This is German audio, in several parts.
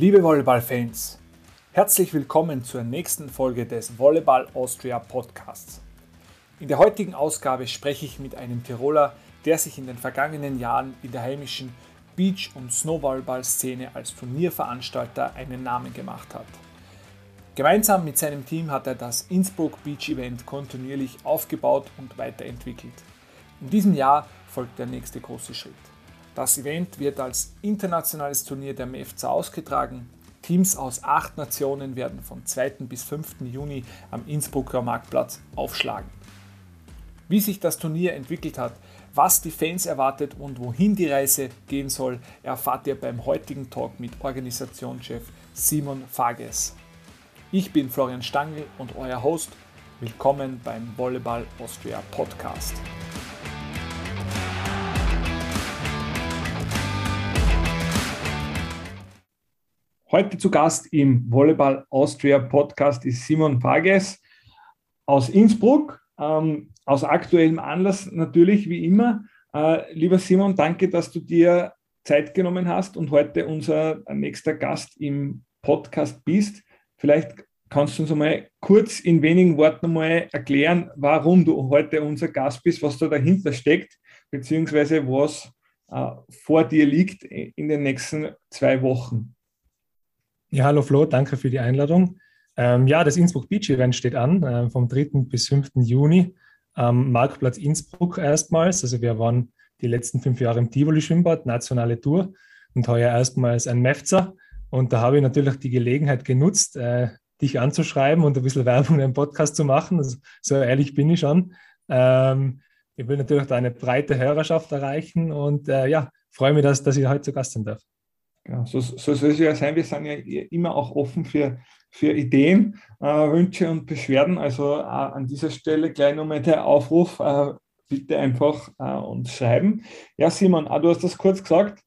Liebe Volleyball-Fans, herzlich willkommen zur nächsten Folge des Volleyball Austria Podcasts. In der heutigen Ausgabe spreche ich mit einem Tiroler, der sich in den vergangenen Jahren in der heimischen Beach- und Snowballball-Szene als Turnierveranstalter einen Namen gemacht hat. Gemeinsam mit seinem Team hat er das Innsbruck Beach Event kontinuierlich aufgebaut und weiterentwickelt. In diesem Jahr folgt der nächste große Schritt. Das Event wird als internationales Turnier der MFC ausgetragen. Teams aus acht Nationen werden vom 2. bis 5. Juni am Innsbrucker Marktplatz aufschlagen. Wie sich das Turnier entwickelt hat, was die Fans erwartet und wohin die Reise gehen soll, erfahrt ihr beim heutigen Talk mit Organisationschef Simon Fages. Ich bin Florian Stangl und euer Host. Willkommen beim Volleyball Austria Podcast. Heute zu Gast im Volleyball Austria Podcast ist Simon Pages aus Innsbruck, ähm, aus aktuellem Anlass natürlich, wie immer. Äh, lieber Simon, danke, dass du dir Zeit genommen hast und heute unser nächster Gast im Podcast bist. Vielleicht kannst du uns einmal kurz in wenigen Worten einmal erklären, warum du heute unser Gast bist, was da dahinter steckt, beziehungsweise was äh, vor dir liegt in den nächsten zwei Wochen. Ja, hallo Flo, danke für die Einladung. Ähm, ja, das Innsbruck Beach Event steht an, äh, vom 3. bis 5. Juni am Marktplatz Innsbruck erstmals. Also wir waren die letzten fünf Jahre im Tivoli Schwimmbad, nationale Tour und heuer erstmals ein Mefzer. Und da habe ich natürlich die Gelegenheit genutzt, äh, dich anzuschreiben und ein bisschen Werbung in einem Podcast zu machen. Also, so ehrlich bin ich schon. Ähm, ich will natürlich da eine breite Hörerschaft erreichen und äh, ja, freue mich, dass, dass ich heute zu Gast sein darf. Ja, so, so soll es ja sein. Wir sind ja immer auch offen für, für Ideen, äh, Wünsche und Beschwerden. Also äh, an dieser Stelle gleich nochmal der Aufruf, äh, bitte einfach äh, uns schreiben. Ja, Simon, ah, du hast das kurz gesagt.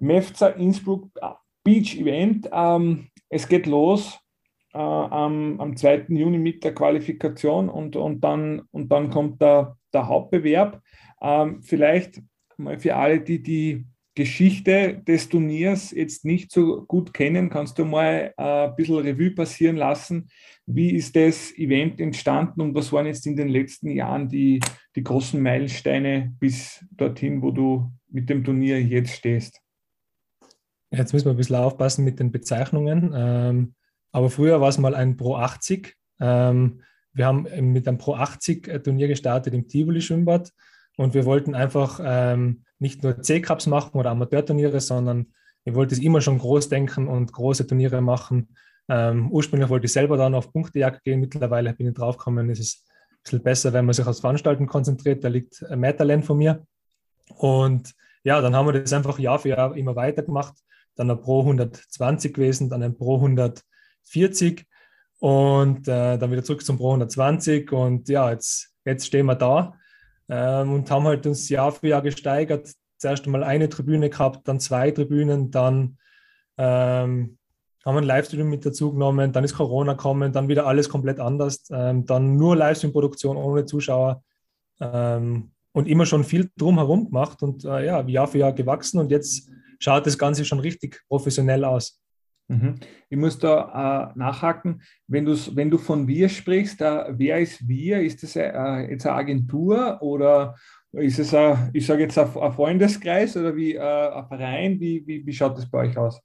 MEFZA Innsbruck äh, Beach Event. Ähm, es geht los äh, am, am 2. Juni mit der Qualifikation und, und, dann, und dann kommt der, der Hauptbewerb. Ähm, vielleicht mal für alle, die die Geschichte des Turniers jetzt nicht so gut kennen, kannst du mal äh, ein bisschen Revue passieren lassen. Wie ist das Event entstanden und was waren jetzt in den letzten Jahren die, die großen Meilensteine bis dorthin, wo du mit dem Turnier jetzt stehst? Jetzt müssen wir ein bisschen aufpassen mit den Bezeichnungen. Ähm, aber früher war es mal ein Pro 80. Ähm, wir haben mit einem Pro 80 Turnier gestartet im Tivoli Schwimmbad und wir wollten einfach ähm, nicht nur C-Cups machen oder Amateurturniere, sondern ich wollte es immer schon groß denken und große Turniere machen. Ähm, ursprünglich wollte ich selber dann auf Punktejagd gehen. Mittlerweile bin ich draufgekommen, es ist ein bisschen besser, wenn man sich aufs Veranstalten konzentriert. Da liegt mehr Talent von mir. Und ja, dann haben wir das einfach Jahr für Jahr immer weitergemacht. Dann ein Pro 120 gewesen, dann ein Pro 140 und äh, dann wieder zurück zum Pro 120. Und ja, jetzt, jetzt stehen wir da ähm, und haben halt uns Jahr für Jahr gesteigert. Zuerst einmal eine Tribüne gehabt, dann zwei Tribünen, dann ähm, haben wir ein Livestream mit dazu genommen, dann ist Corona gekommen, dann wieder alles komplett anders, ähm, dann nur Livestream-Produktion ohne Zuschauer ähm, und immer schon viel drumherum gemacht und äh, ja, Jahr für Jahr gewachsen und jetzt schaut das Ganze schon richtig professionell aus. Mhm. Ich muss da äh, nachhaken, wenn, wenn du von wir sprichst, äh, wer ist wir? Ist das äh, jetzt eine Agentur oder ist es, ich sage jetzt, ein, Freundeskreis oder wie äh, ein Verein? Wie, wie, wie schaut das bei euch aus?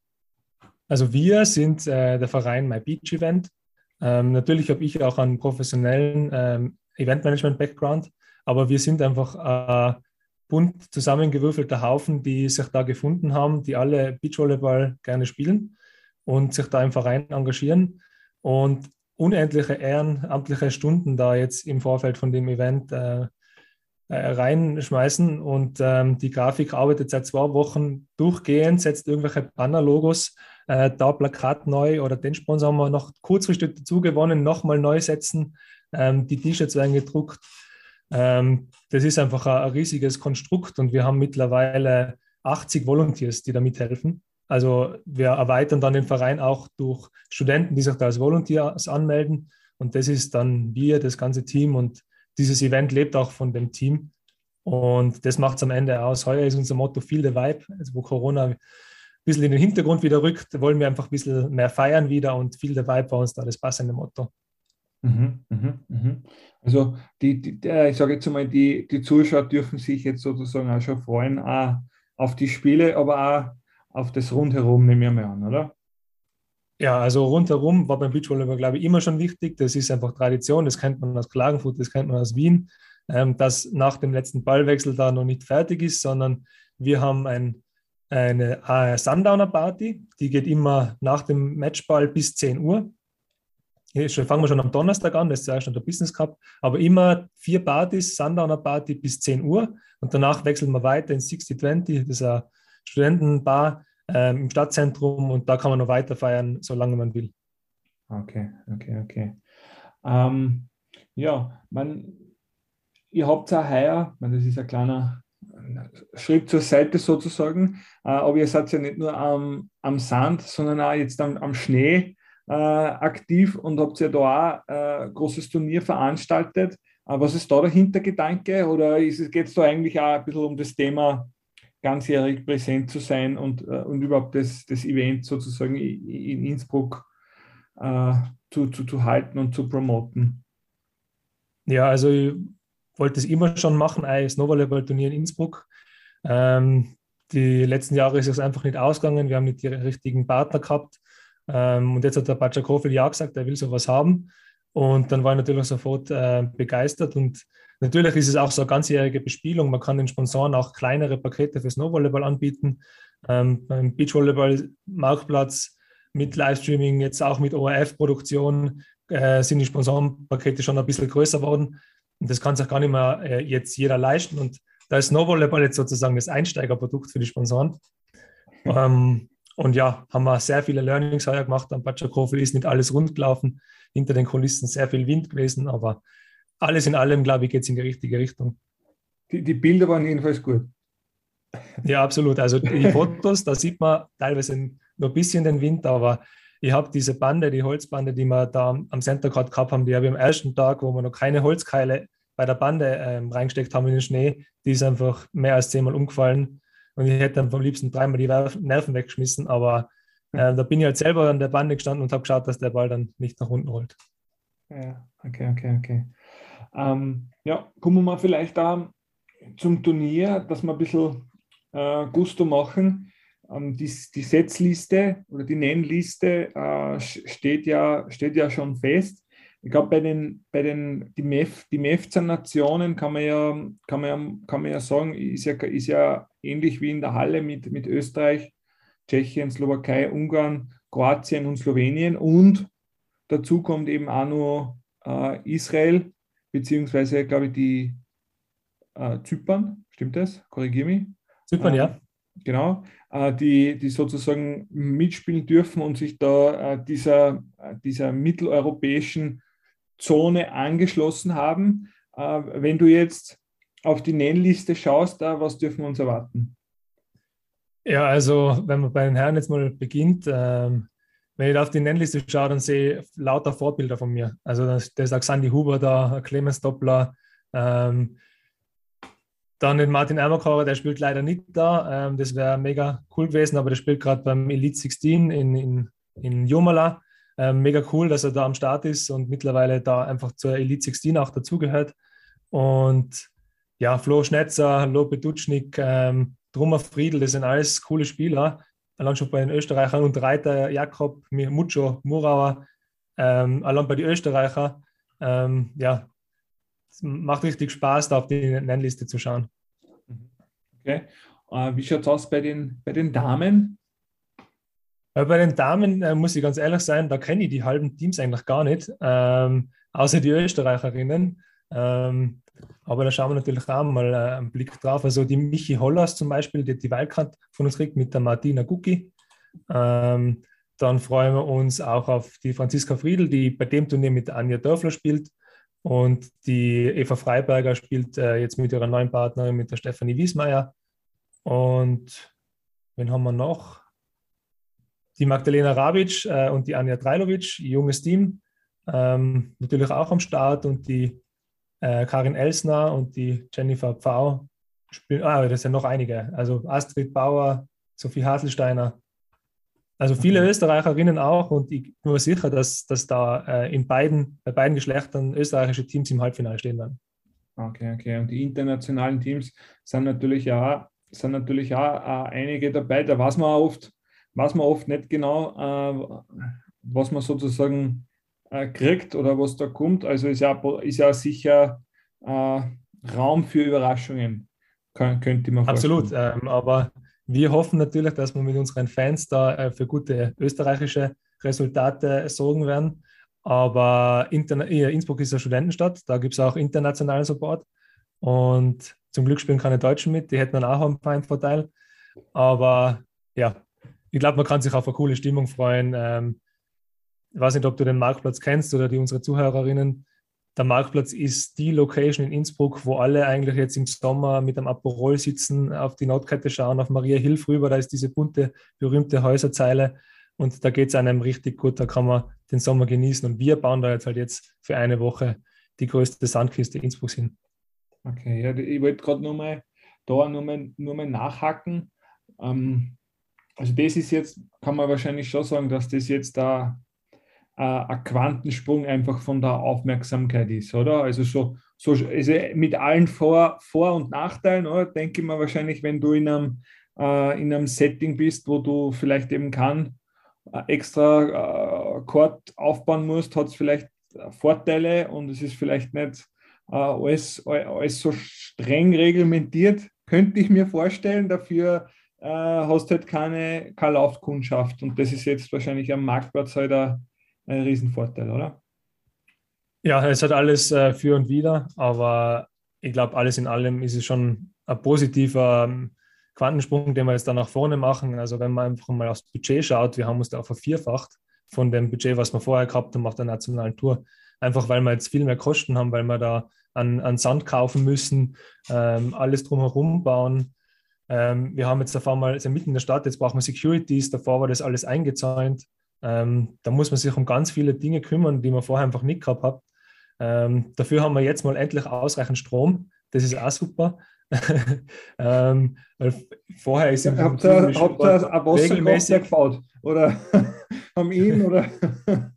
Also wir sind äh, der Verein My Beach Event. Ähm, natürlich habe ich auch einen professionellen ähm, Eventmanagement-Background, aber wir sind einfach ein bunt zusammengewürfelter Haufen, die sich da gefunden haben, die alle Beachvolleyball gerne spielen und sich da im Verein engagieren und unendliche ehrenamtliche Stunden da jetzt im Vorfeld von dem Event äh, äh, reinschmeißen. Und ähm, die Grafik arbeitet seit zwei Wochen durchgehend, setzt irgendwelche Banner-Logos, äh, da Plakat neu oder den Sponsor haben wir noch kurzfristig dazu gewonnen, nochmal neu setzen. Ähm, die T-Shirts werden gedruckt. Ähm, das ist einfach ein, ein riesiges Konstrukt und wir haben mittlerweile 80 Volunteers, die da mithelfen. Also wir erweitern dann den Verein auch durch Studenten, die sich da als Volunteers anmelden. Und das ist dann wir, das ganze Team. Und dieses Event lebt auch von dem Team. Und das macht es am Ende aus. Heuer ist unser Motto Feel the Vibe, also wo Corona bisschen in den Hintergrund wieder rückt, wollen wir einfach ein bisschen mehr feiern wieder und viel der Vibe bei uns da das passende Motto. Mhm, mhm, mhm. Also die, die ich sage jetzt mal, die, die Zuschauer dürfen sich jetzt sozusagen auch schon freuen auch auf die Spiele, aber auch auf das Rundherum, nehmen wir mal an, oder? Ja, also rundherum war beim Beachvolleyball, glaube ich, immer schon wichtig. Das ist einfach Tradition, das kennt man aus Klagenfurt, das kennt man aus Wien, ähm, dass nach dem letzten Ballwechsel da noch nicht fertig ist, sondern wir haben ein, eine Sundowner-Party, die geht immer nach dem Matchball bis 10 Uhr. Hier fangen wir schon am Donnerstag an, das ist ja schon der Business Cup, aber immer vier Partys, Sundowner Party bis 10 Uhr und danach wechseln wir weiter in 6020, das ist eine Studentenbar ähm, im Stadtzentrum und da kann man noch weiter feiern, solange man will. Okay, okay, okay. Ähm, ja, man, ihr habt ja heuer, das ist ein kleiner Schritt zur Seite sozusagen, äh, aber ihr seid ja nicht nur am, am Sand, sondern auch jetzt am, am Schnee äh, aktiv und habt ja da auch ein äh, großes Turnier veranstaltet. Äh, was ist da der Hintergedanke oder geht es da eigentlich auch ein bisschen um das Thema ganzjährig präsent zu sein und, äh, und überhaupt das, das Event sozusagen in Innsbruck äh, zu, zu, zu halten und zu promoten? Ja, also ich wollte es immer schon machen, ein Snowvolleyball-Turnier in Innsbruck. Ähm, die letzten Jahre ist es einfach nicht ausgegangen. Wir haben nicht die richtigen Partner gehabt. Ähm, und jetzt hat der Batschakofel ja gesagt, er will sowas haben. Und dann war ich natürlich sofort äh, begeistert. Und natürlich ist es auch so eine ganzjährige Bespielung. Man kann den Sponsoren auch kleinere Pakete für Snowvolleyball anbieten. Ähm, beim Beachvolleyball-Marktplatz mit Livestreaming, jetzt auch mit ORF-Produktion, äh, sind die Sponsorenpakete schon ein bisschen größer geworden. Und das kann sich gar nicht mehr äh, jetzt jeder leisten. Und da ist Snowvolleyball jetzt sozusagen das Einsteigerprodukt für die Sponsoren. Ähm, und ja, haben wir sehr viele Learnings heuer gemacht. Am Batschakofel ist nicht alles rund gelaufen. Hinter den Kulissen sehr viel Wind gewesen, aber alles in allem, glaube ich, geht es in die richtige Richtung. Die, die Bilder waren jedenfalls gut. Ja, absolut. Also die Fotos, da sieht man teilweise noch ein bisschen den Wind, aber ich habe diese Bande, die Holzbande, die wir da am Center Court gehabt haben, die habe ich am ersten Tag, wo wir noch keine Holzkeile bei der Bande ähm, reingesteckt haben in den Schnee, die ist einfach mehr als zehnmal umgefallen. Und ich hätte dann am liebsten dreimal die Nerven weggeschmissen, aber äh, da bin ich halt selber an der Bande gestanden und habe geschaut, dass der Ball dann nicht nach unten rollt. Ja, okay, okay, okay. Ähm, ja, kommen wir mal vielleicht da zum Turnier, dass wir ein bisschen äh, Gusto machen. Ähm, die, die Setzliste oder die Nennliste äh, steht, ja, steht ja schon fest. Ich glaube, bei den, bei den die, MEF, die MEFZA-Nationen kann man ja, kann man ja, kann man ja sagen, ist ja, ist ja ähnlich wie in der Halle mit, mit Österreich, Tschechien, Slowakei, Ungarn, Kroatien und Slowenien. Und dazu kommt eben auch noch äh, Israel, beziehungsweise, glaube ich, die äh, Zypern, stimmt das? Korrigiere mich. Zypern, äh, ja. Genau, äh, die, die sozusagen mitspielen dürfen und sich da äh, dieser, äh, dieser mitteleuropäischen Zone angeschlossen haben. Wenn du jetzt auf die Nennliste schaust, da, was dürfen wir uns erwarten? Ja, also wenn man bei den Herren jetzt mal beginnt, ähm, wenn ich da auf die Nennliste schaue, dann sehe ich lauter Vorbilder von mir. Also da ist auch Sandy Huber da, Clemens Doppler, ähm, dann den Martin Ermerkorer, der spielt leider nicht da. Ähm, das wäre mega cool gewesen, aber der spielt gerade beim Elite 16 in, in, in Jomala. Ähm, mega cool, dass er da am Start ist und mittlerweile da einfach zur Elite 16 auch dazugehört. Und ja, Flo Schnetzer, Lope Dutschnik, ähm, Drummer Friedl, das sind alles coole Spieler. Allein schon bei den Österreichern und Reiter Jakob, Mucho, Murauer, ähm, allein bei den Österreichern. Ähm, ja, es macht richtig Spaß, da auf die Nennliste zu schauen. Okay. Äh, wie schaut es aus bei den, bei den Damen? Äh, bei den Damen äh, muss ich ganz ehrlich sein, da kenne ich die halben Teams eigentlich gar nicht, ähm, außer die Österreicherinnen. Ähm, aber da schauen wir natürlich auch mal äh, einen Blick drauf. Also die Michi Hollers zum Beispiel, die die Wildcard von uns kriegt mit der Martina Gucki. Ähm, dann freuen wir uns auch auf die Franziska Friedl, die bei dem Turnier mit Anja Dörfler spielt. Und die Eva Freiberger spielt äh, jetzt mit ihrer neuen Partnerin, mit der Stefanie Wiesmeier. Und wen haben wir noch? Die Magdalena Rabic äh, und die Anja Drailovic, junges Team, ähm, natürlich auch am Start. Und die äh, Karin Elsner und die Jennifer Pfau spielen. Ah, das sind noch einige. Also Astrid Bauer, Sophie Haselsteiner. Also viele okay. Österreicherinnen auch und ich bin mir sicher, dass, dass da äh, in beiden, bei beiden Geschlechtern österreichische Teams im Halbfinale stehen werden. Okay, okay. Und die internationalen Teams sind natürlich auch, sind natürlich auch äh, einige dabei. Da weiß man oft, weiß man oft nicht genau, äh, was man sozusagen äh, kriegt oder was da kommt. Also ist ja, ist ja sicher äh, Raum für Überraschungen, kann, könnte man Absolut, ähm, aber wir hoffen natürlich, dass wir mit unseren Fans da äh, für gute österreichische Resultate sorgen werden. Aber Interna Innsbruck ist eine Studentenstadt, da gibt es auch internationalen Support. Und zum Glück spielen keine Deutschen mit, die hätten dann auch einen feinen Vorteil. Aber ja, ich glaube, man kann sich auf eine coole Stimmung freuen. Ähm, ich weiß nicht, ob du den Marktplatz kennst oder die unsere Zuhörerinnen. Der Marktplatz ist die Location in Innsbruck, wo alle eigentlich jetzt im Sommer mit einem Aperol sitzen, auf die Nordkette schauen, auf Maria Hilf rüber. Da ist diese bunte, berühmte Häuserzeile. Und da geht es einem richtig gut, da kann man den Sommer genießen. Und wir bauen da jetzt halt jetzt für eine Woche die größte Sandkiste Innsbrucks hin. Okay, ja, ich wollte gerade nur mal da nur mal, nur mal nachhaken. Ähm, also das ist jetzt, kann man wahrscheinlich schon sagen, dass das jetzt da äh, ein Quantensprung einfach von der Aufmerksamkeit ist, oder? Also so, so also mit allen Vor-, Vor und Nachteilen, oder? denke ich mal wahrscheinlich, wenn du in einem, äh, in einem Setting bist, wo du vielleicht eben kann, äh, extra äh, Chord aufbauen musst, hat es vielleicht Vorteile und es ist vielleicht nicht äh, alles, alles so streng reglementiert, könnte ich mir vorstellen. Dafür äh, hast du halt keine, keine Laufkundschaft und das ist jetzt wahrscheinlich am Marktplatz halt ein, ein Riesenvorteil, oder? Ja, es hat alles äh, für und wider, aber ich glaube, alles in allem ist es schon ein positiver ähm, Quantensprung, den wir jetzt da nach vorne machen. Also wenn man einfach mal aufs Budget schaut, wir haben uns da vervierfacht von dem Budget, was wir vorher gehabt haben auf der nationalen Tour. Einfach weil wir jetzt viel mehr Kosten haben, weil wir da an, an Sand kaufen müssen, ähm, alles drumherum bauen. Ähm, wir haben jetzt auf einmal, also mitten in der Stadt, jetzt brauchen wir Securities, davor war das alles eingezäunt. Ähm, da muss man sich um ganz viele Dinge kümmern, die man vorher einfach nicht gehabt hat. Ähm, dafür haben wir jetzt mal endlich ausreichend Strom. Das ist auch super. ähm, vorher ist im Habt ihr, habt ihr ein Wasserkraftwerk gebaut? Oder am Inn? Oder?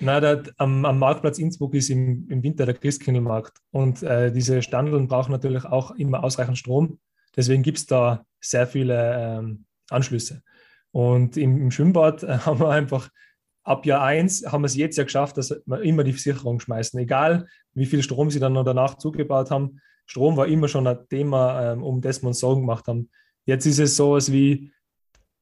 Nein, der, am, am, Marktplatz Innsbruck ist im, im Winter der Christkindlmarkt. Und äh, diese Standeln brauchen natürlich auch immer ausreichend Strom. Deswegen gibt es da sehr viele ähm, Anschlüsse. Und im, im Schwimmbad äh, haben wir einfach ab Jahr 1 haben wir es jetzt ja geschafft, dass wir immer die Sicherung schmeißen. Egal, wie viel Strom sie dann noch danach zugebaut haben, Strom war immer schon ein Thema, ähm, um das wir uns Sorgen gemacht haben. Jetzt ist es so, als wie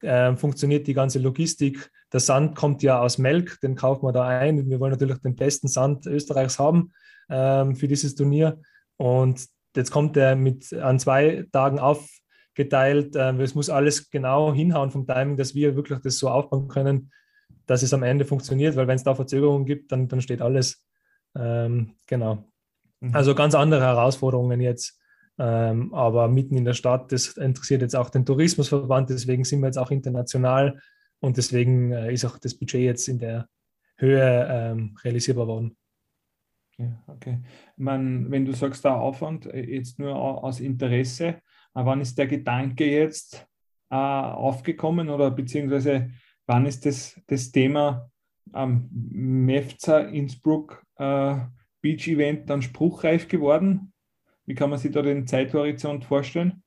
äh, funktioniert die ganze Logistik. Der Sand kommt ja aus Melk, den kaufen wir da ein. Wir wollen natürlich den besten Sand Österreichs haben ähm, für dieses Turnier. Und jetzt kommt er mit an zwei Tagen aufgeteilt. Ähm, es muss alles genau hinhauen vom Timing, dass wir wirklich das so aufbauen können, dass es am Ende funktioniert, weil wenn es da Verzögerungen gibt, dann, dann steht alles. Ähm, genau. Mhm. Also ganz andere Herausforderungen jetzt. Ähm, aber mitten in der Stadt, das interessiert jetzt auch den Tourismusverband, deswegen sind wir jetzt auch international und deswegen äh, ist auch das Budget jetzt in der Höhe ähm, realisierbar worden. Ja, okay. Man, wenn du sagst, der Aufwand äh, jetzt nur aus Interesse, äh, wann ist der Gedanke jetzt äh, aufgekommen oder beziehungsweise wann ist das, das Thema ähm, MEFZA Innsbruck äh, Beach-Event dann spruchreif geworden? Wie kann man sich da den Zeithorizont vorstellen?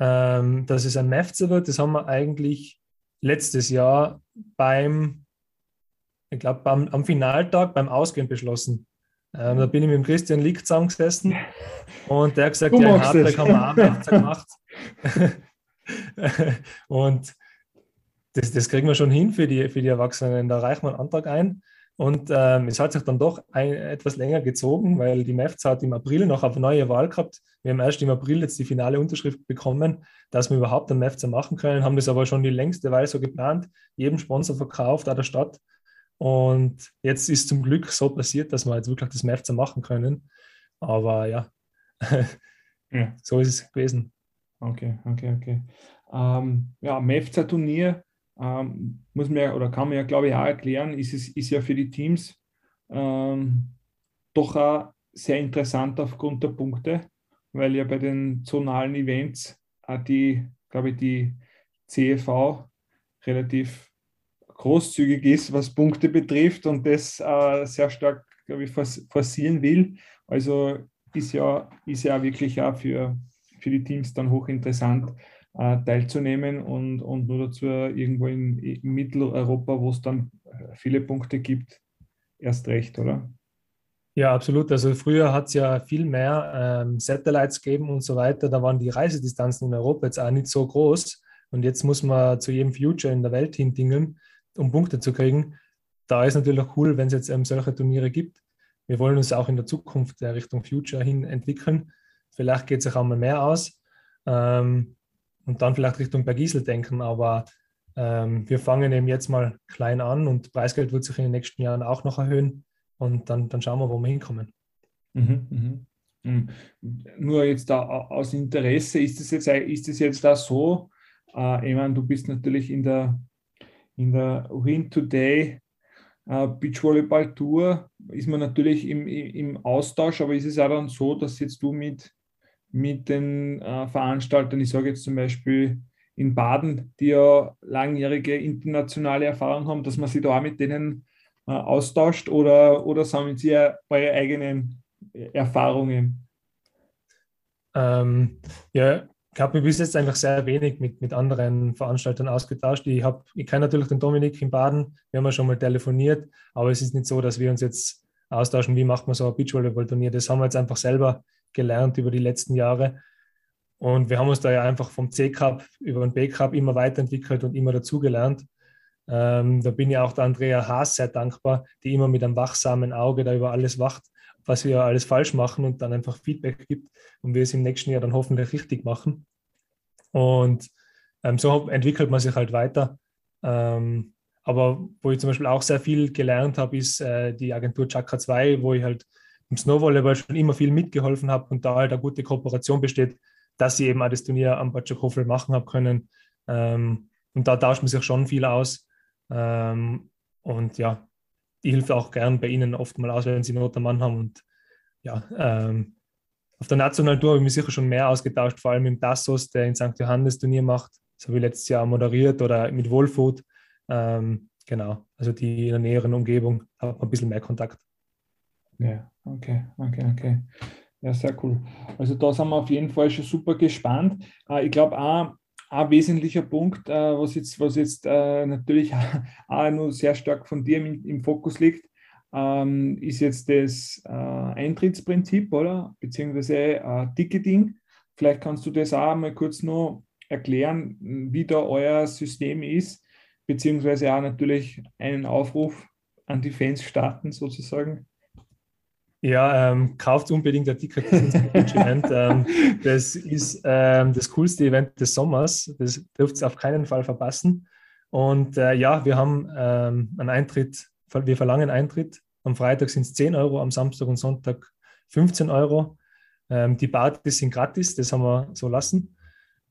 Ähm, dass es ein MEFZA wird, das haben wir eigentlich letztes Jahr beim, ich glaube, am Finaltag beim Ausgehen beschlossen. Ähm, da bin ich mit dem Christian Lick zusammengesessen und der hat gesagt, du ja, in Hartberg haben wir auch MEFZA gemacht. und das, das kriegen wir schon hin für die, für die Erwachsenen. Da reichen wir einen Antrag ein. Und ähm, es hat sich dann doch ein, etwas länger gezogen, weil die MEFZ hat im April noch eine neue Wahl gehabt. Wir haben erst im April jetzt die finale Unterschrift bekommen, dass wir überhaupt einen MEFZ machen können, haben das aber schon die längste Weile so geplant, jedem Sponsor verkauft, auch der Stadt. Und jetzt ist zum Glück so passiert, dass wir jetzt wirklich das MEFZ machen können. Aber ja, ja. so ist es gewesen. Okay, okay, okay. Ähm, ja, MEFZ-Turnier ähm, muss man ja, oder kann man ja, glaube ich, auch erklären, ist es ist ja für die Teams ähm, doch auch sehr interessant aufgrund der Punkte, weil ja bei den zonalen Events auch die, glaube ich, die CEV relativ großzügig ist, was Punkte betrifft und das äh, sehr stark, glaube ich, forcieren will. Also ist ja, ist ja wirklich auch für, für die Teams dann hochinteressant äh, teilzunehmen und, und nur dazu irgendwo in, in Mitteleuropa, wo es dann viele Punkte gibt, erst recht, oder? Ja, absolut. Also früher hat es ja viel mehr ähm, Satellites gegeben und so weiter. Da waren die Reisedistanzen in Europa jetzt auch nicht so groß. Und jetzt muss man zu jedem Future in der Welt hindingen, um Punkte zu kriegen. Da ist natürlich auch cool, wenn es jetzt ähm, solche Turniere gibt. Wir wollen uns auch in der Zukunft äh, Richtung Future hin entwickeln. Vielleicht geht es auch einmal mehr aus. Ähm, und dann vielleicht Richtung Bergisel denken. Aber ähm, wir fangen eben jetzt mal klein an und Preisgeld wird sich in den nächsten Jahren auch noch erhöhen und dann, dann schauen wir, wo wir hinkommen. Mhm, mhm. mhm. Nur jetzt da aus Interesse, ist es jetzt, ist jetzt da so, äh, ich meine, du bist natürlich in der, in der Win Today äh, Beachvolleyball Tour, ist man natürlich im, im Austausch, aber ist es auch dann so, dass jetzt du mit, mit den äh, Veranstaltern, ich sage jetzt zum Beispiel in Baden, die ja langjährige internationale Erfahrung haben, dass man sich da auch mit denen äh, austauscht oder, oder sammeln Sie eure eigenen Erfahrungen? Ähm, ja, ich habe mich bis jetzt eigentlich sehr wenig mit, mit anderen Veranstaltern ausgetauscht. Ich, ich kenne natürlich den Dominik in Baden, wir haben ja schon mal telefoniert, aber es ist nicht so, dass wir uns jetzt austauschen, wie macht man so ein Beachvolleyball-Turnier. Das haben wir jetzt einfach selber gelernt über die letzten Jahre. Und wir haben uns da ja einfach vom C-Cup über den B-Cup immer weiterentwickelt und immer dazugelernt. Ähm, da bin ich auch der Andrea Haas sehr dankbar, die immer mit einem wachsamen Auge da über alles wacht, was wir alles falsch machen und dann einfach Feedback gibt und wir es im nächsten Jahr dann hoffentlich richtig machen. Und ähm, so entwickelt man sich halt weiter. Ähm, aber wo ich zum Beispiel auch sehr viel gelernt habe, ist äh, die Agentur Chakra 2, wo ich halt im Snowvolleyball schon immer viel mitgeholfen habe und da halt eine gute Kooperation besteht, dass ich eben auch das Turnier am Batschakofel machen habe können. Ähm, und da tauscht man sich schon viel aus. Ähm, und ja, die hilft auch gern bei Ihnen oft mal aus, wenn Sie Not am Mann haben. Und ja, ähm, auf der nationalen Tour habe ich mich sicher schon mehr ausgetauscht, vor allem im Tassos, der in St. Johannes Turnier macht. Habe ich letztes Jahr moderiert oder mit Wohlfood. Ähm, genau, also die in der näheren Umgebung hat man ein bisschen mehr Kontakt. Ja, okay, okay, okay. Ja, sehr cool. Also da sind wir auf jeden Fall schon super gespannt. Äh, ich glaube auch, ein wesentlicher Punkt, äh, was jetzt, was jetzt äh, natürlich auch nur sehr stark von dir im, im Fokus liegt, ähm, ist jetzt das äh, Eintrittsprinzip, oder? Beziehungsweise äh, Ticketing. Vielleicht kannst du das auch mal kurz noch erklären, wie da euer System ist, beziehungsweise auch natürlich einen Aufruf an die Fans starten, sozusagen. Ja, ähm, kauft unbedingt ein Ticket Event. ähm, das ist ähm, das coolste Event des Sommers. Das dürft ihr auf keinen Fall verpassen. Und äh, ja, wir haben ähm, einen Eintritt, wir verlangen Eintritt. Am Freitag sind es 10 Euro, am Samstag und Sonntag 15 Euro. Ähm, die Partys sind gratis, das haben wir so lassen.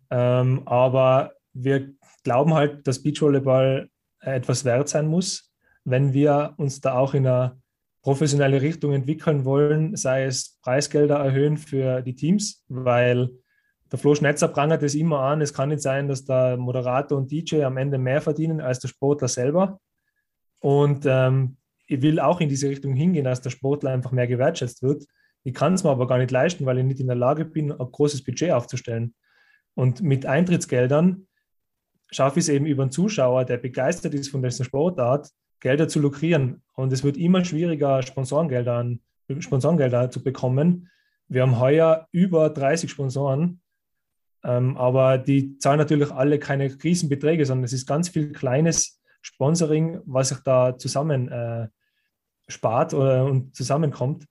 Ähm, aber wir glauben halt, dass Beachvolleyball etwas wert sein muss, wenn wir uns da auch in einer professionelle Richtung entwickeln wollen, sei es Preisgelder erhöhen für die Teams, weil der Flo Schnetzer prangert es immer an, es kann nicht sein, dass der Moderator und DJ am Ende mehr verdienen als der Sportler selber. Und ähm, ich will auch in diese Richtung hingehen, dass der Sportler einfach mehr gewertschätzt wird. Ich kann es mir aber gar nicht leisten, weil ich nicht in der Lage bin, ein großes Budget aufzustellen. Und mit Eintrittsgeldern schaffe ich es eben über einen Zuschauer, der begeistert ist von dieser Sportart, Gelder zu lukrieren. Und es wird immer schwieriger, Sponsorengelder, Sponsorengelder zu bekommen. Wir haben heuer über 30 Sponsoren, ähm, aber die zahlen natürlich alle keine Riesenbeträge, sondern es ist ganz viel kleines Sponsoring, was sich da zusammen äh, spart oder, und zusammenkommt.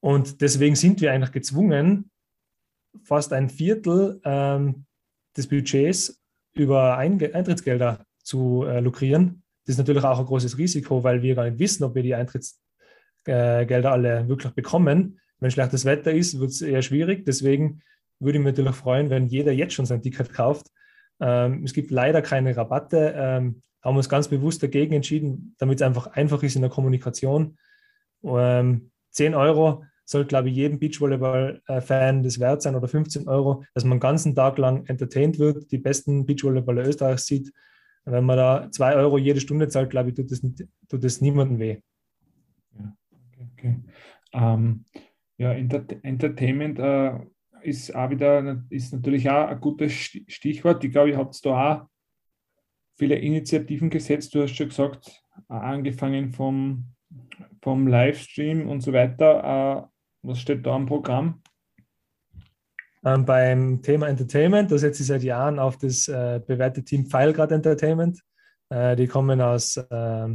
Und deswegen sind wir eigentlich gezwungen, fast ein Viertel ähm, des Budgets über Eintrittsgelder zu äh, lukrieren. Das ist natürlich auch ein großes Risiko, weil wir gar nicht wissen, ob wir die Eintrittsgelder alle wirklich bekommen. Wenn schlechtes Wetter ist, wird es eher schwierig. Deswegen würde ich mich natürlich freuen, wenn jeder jetzt schon sein Ticket kauft. Ähm, es gibt leider keine Rabatte. Ähm, haben uns ganz bewusst dagegen entschieden, damit es einfach einfach ist in der Kommunikation. Ähm, 10 Euro soll, glaube ich, jedem Beachvolleyball-Fan das wert sein oder 15 Euro, dass man den ganzen Tag lang entertained wird, die besten Beachvolleyballer Österreichs sieht Wenn man da zwei Euro jede Stunde zahlt, glaube ich, tut das, tut das niemandem weh. Ja, okay. okay. Ähm, ja, Entertainment äh, ist auch wieder, ist natürlich auch ein gutes Stichwort. Ich glaube, ihr habt da auch viele Initiativen gesetzt. Du hast schon gesagt, angefangen vom, vom Livestream und so weiter. Äh, was steht da am Programm? Ähm, beim Thema Entertainment, da setze ich seit Jahren auf das äh, bewährte Team Pfeilgrad Entertainment. Äh, die kommen aus äh,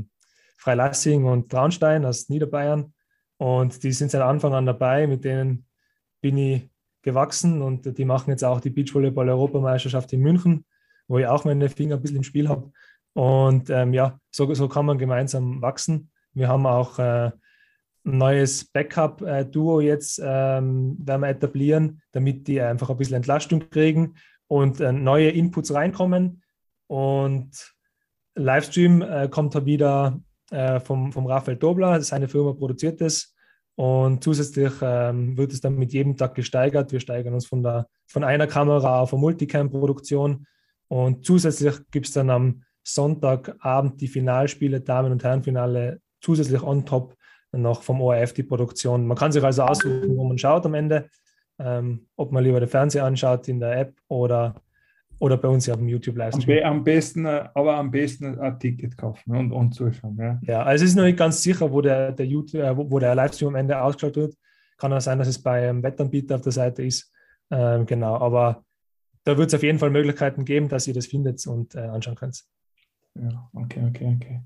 Freilassing und Traunstein, aus Niederbayern. Und die sind seit Anfang an dabei. Mit denen bin ich gewachsen und die machen jetzt auch die Beachvolleyball-Europameisterschaft in München, wo ich auch meine Finger ein bisschen im Spiel habe. Und ähm, ja, so, so kann man gemeinsam wachsen. Wir haben auch äh, ein neues Backup-Duo jetzt ähm, werden wir etablieren, damit die einfach ein bisschen Entlastung kriegen und äh, neue Inputs reinkommen. Und Livestream äh, kommt da wieder äh, vom, vom Raphael Dobler, seine Firma produziert es. Und zusätzlich ähm, wird es dann mit jedem Tag gesteigert. Wir steigern uns von, der, von einer Kamera auf eine Multicam-Produktion. Und zusätzlich gibt es dann am Sonntagabend die Finalspiele, Damen- und Herrenfinale, zusätzlich on top noch vom ORF die Produktion. Man kann sich also aussuchen, wo man schaut am Ende, ähm, ob man lieber den Fernseher anschaut in der App oder, oder bei uns ja auf dem YouTube Livestream. Am, am besten, äh, aber am besten ein Ticket kaufen und, und zuschauen. Ja. ja, also es ist noch nicht ganz sicher, wo der, der, YouTube, äh, wo der Livestream am Ende ausgeschaut wird. Kann auch sein, dass es bei einem Wettanbieter auf der Seite ist. Ähm, genau, aber da wird es auf jeden Fall Möglichkeiten geben, dass ihr das findet und äh, anschauen könnt. Ja, okay, okay, okay.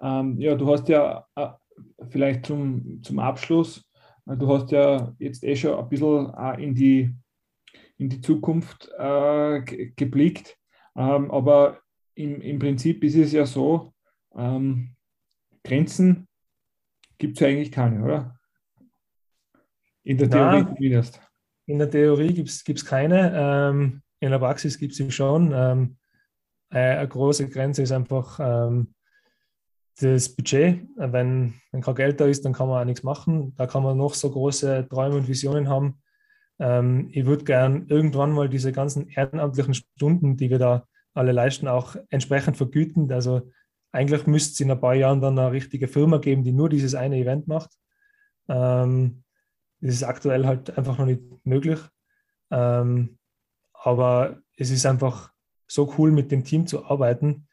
Ähm, ja, du hast ja äh, vielleicht zum, zum Abschluss, äh, du hast ja jetzt eh schon ein bisschen in die, in die Zukunft äh, geblickt, ähm, aber im, im Prinzip ist es ja so, ähm, Grenzen gibt es ja eigentlich keine, oder? In der Theorie Na, zumindest. In der Theorie gibt es keine, ähm, in der Praxis gibt es sie schon. Ähm, äh, eine große Grenze ist einfach ähm, das Budget. Wenn, wenn kein Geld da ist, dann kann man auch nichts machen. Da kann man noch so große Träume und Visionen haben. Ähm, ich würde gern irgendwann mal diese ganzen ehrenamtlichen Stunden, die wir da alle leisten, auch entsprechend vergüten. Also eigentlich müsste es in ein paar Jahren dann eine richtige Firma geben, die nur dieses eine Event macht. Ähm, das ist aktuell halt einfach noch nicht möglich. Ähm, aber es ist einfach so cool, mit dem Team zu arbeiten,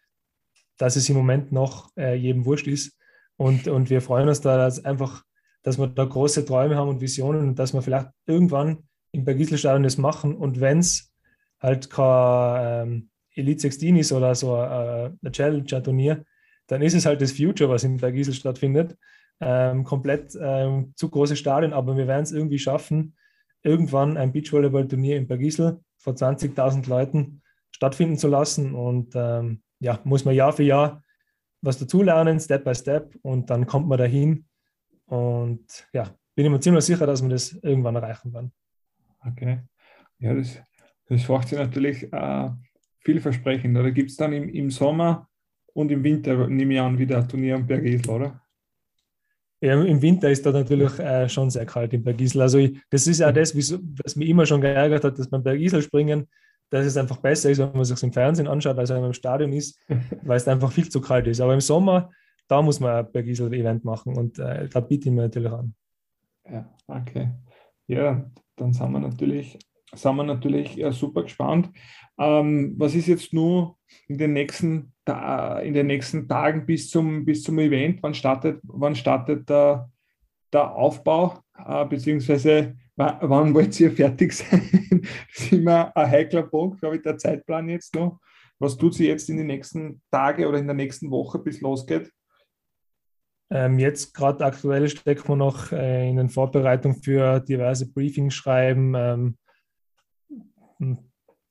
dass es im Moment noch äh, jedem wurscht ist. Und, und wir freuen uns da dass einfach, dass wir da große Träume haben und Visionen und dass wir vielleicht irgendwann im Bergiselstadion das machen. Und wenn es halt kein ähm, Elite 16 ist oder so äh, ein Challenger-Turnier, dann ist es halt das Future, was in Bergisel stattfindet. Ähm, komplett ähm, zu große Stadien, aber wir werden es irgendwie schaffen, irgendwann ein Beachvolleyball-Turnier in Bergisel vor 20.000 Leuten stattfinden zu lassen. Und ähm, ja, muss man Jahr für Jahr was dazulernen, Step by Step, und dann kommt man dahin. Und ja, bin ich mir ziemlich sicher, dass wir das irgendwann erreichen werden. Okay. Ja, das, das macht sich natürlich äh, vielversprechend. Oder gibt es dann im, im Sommer und im Winter, nehme ich an, wieder ein Turnier am Bergisel, oder? Ja, Im Winter ist da natürlich äh, schon sehr kalt im Bergisel. Also ich, das ist ja das, was mich immer schon geärgert hat, dass beim Bergisel springen dass es einfach besser ist, wenn man sich im Fernsehen anschaut, als wenn man im Stadion ist, weil es einfach viel zu kalt ist. Aber im Sommer, da muss man ein Bergisel-Event machen und äh, da biete ich mir natürlich an. Ja, okay. Ja, dann sind wir natürlich, sind wir natürlich ja, super gespannt. Ähm, was ist jetzt nur in den nächsten, in den nächsten Tagen bis zum, bis zum Event? Wann startet, wann startet der, der Aufbau? Äh, beziehungsweise wann wollt ihr fertig sein? das ist immer ein heikler Punkt, glaube ich, der Zeitplan jetzt noch. Was tut sie jetzt in den nächsten Tagen oder in der nächsten Woche, bis losgeht? Ähm, jetzt gerade aktuell stecken wir noch äh, in den Vorbereitungen für diverse Briefings schreiben, ähm,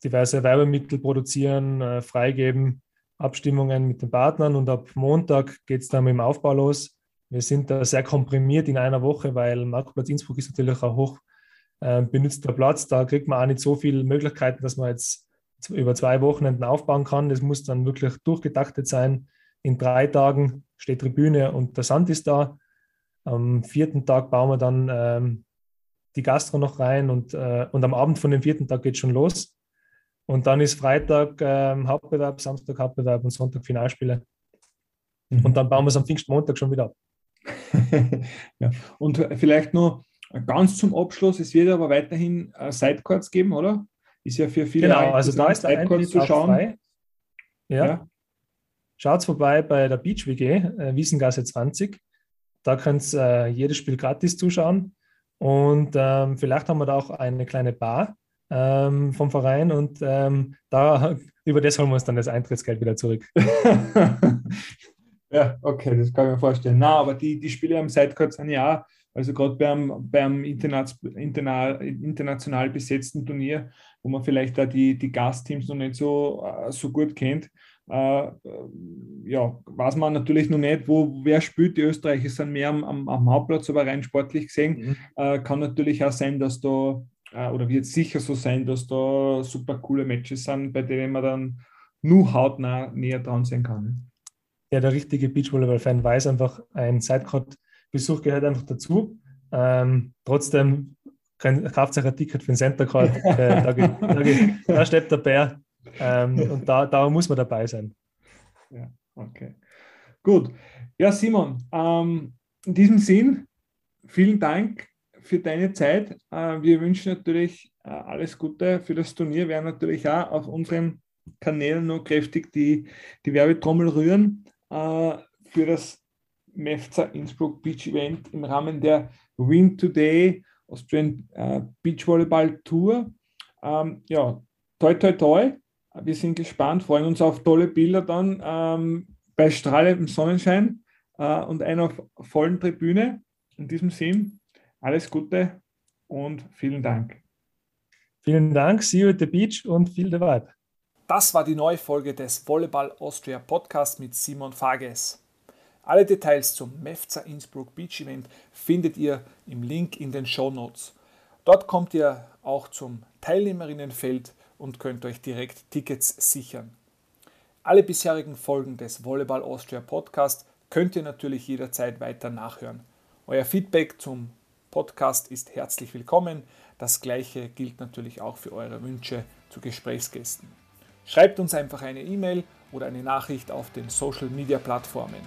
diverse Werbemittel produzieren, äh, freigeben, Abstimmungen mit den Partnern und ab Montag geht es dann mit dem Aufbau los. Wir sind da sehr komprimiert in einer Woche, weil Marktplatz Innsbruck ist natürlich ein hoch äh, benutzter Platz. Da kriegt man auch nicht so viele Möglichkeiten, dass man jetzt über zwei Wochenenden aufbauen kann. Das muss dann wirklich durchgetaktet sein. In drei Tagen steht Tribüne und der Sand ist da. Am vierten Tag bauen wir dann ähm, die Gastro noch rein und, äh, und am Abend von dem vierten Tag geht es schon los. Und dann ist Freitag ähm, Hauptbewerb, Samstag Hauptbewerb und Sonntag Finalspiele. Mhm. Und dann bauen wir es am Pfingstmontag schon wieder ab. ja. Und vielleicht noch ganz zum Abschluss, es wird aber weiterhin äh, Sidecards geben, oder? Ist ja für viele genau, also da ist Sidecards zu schauen. Ja. ja. Schaut vorbei bei der Beach WG, äh, Wiesengasse 20. Da könnt ihr äh, jedes Spiel gratis zuschauen. Und ähm, vielleicht haben wir da auch eine kleine Bar ähm, vom Verein und ähm, da über das holen wir uns dann das Eintrittsgeld wieder zurück. ja, okay, das kann ich mir vorstellen. Na, aber die, die Spiele am Sidecard sind ja auch, also gerade beim, beim international, international besetzten Turnier, wo man vielleicht da die, die Gastteams noch nicht so, äh, so gut kennt, äh, ja, weiß man natürlich noch nicht, wo wer spielt. Die Österreicher sind mehr am, am, am Hauptplatz, aber rein sportlich gesehen. Mhm. Äh, kann natürlich auch sein, dass da, äh, oder wird sicher so sein, dass da super coole Matches sind, bei denen man dann nur hautnah näher dran sein kann. Ja, der richtige Beachvolleyball-Fan weiß einfach, ein Sidecourt-Besuch gehört einfach dazu. Ähm, trotzdem kauft sich ein Ticket für den Center Court. äh, da, da, da, da steppt der Bär ähm, und da, da muss man dabei sein. Ja, okay. Gut. Ja, Simon, ähm, in diesem Sinn, vielen Dank für deine Zeit. Äh, wir wünschen natürlich äh, alles Gute für das Turnier. Wir werden natürlich auch auf unseren Kanälen noch kräftig die, die Werbetrommel rühren äh, für das MEFZA Innsbruck Beach Event im Rahmen der Win Today Austrian äh, Beach Volleyball Tour. Ähm, ja, toi, toi, toi. Wir sind gespannt, freuen uns auf tolle Bilder dann ähm, bei strahlendem Sonnenschein äh, und einer vollen Tribüne. In diesem Sinn, alles Gute und vielen Dank. Vielen Dank, see you at the beach und viel the vibe. Das war die neue Folge des Volleyball Austria Podcast mit Simon Fages. Alle Details zum MEFZA Innsbruck Beach Event findet ihr im Link in den Show Notes. Dort kommt ihr auch zum Teilnehmerinnenfeld und könnt euch direkt Tickets sichern. Alle bisherigen Folgen des Volleyball Austria Podcast könnt ihr natürlich jederzeit weiter nachhören. Euer Feedback zum Podcast ist herzlich willkommen. Das gleiche gilt natürlich auch für eure Wünsche zu Gesprächsgästen. Schreibt uns einfach eine E-Mail oder eine Nachricht auf den Social Media Plattformen.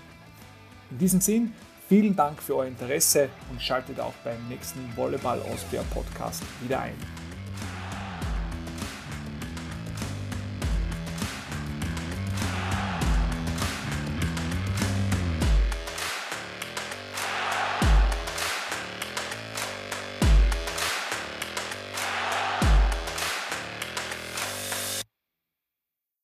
In diesem Sinn, vielen Dank für euer Interesse und schaltet auch beim nächsten Volleyball Austria Podcast wieder ein.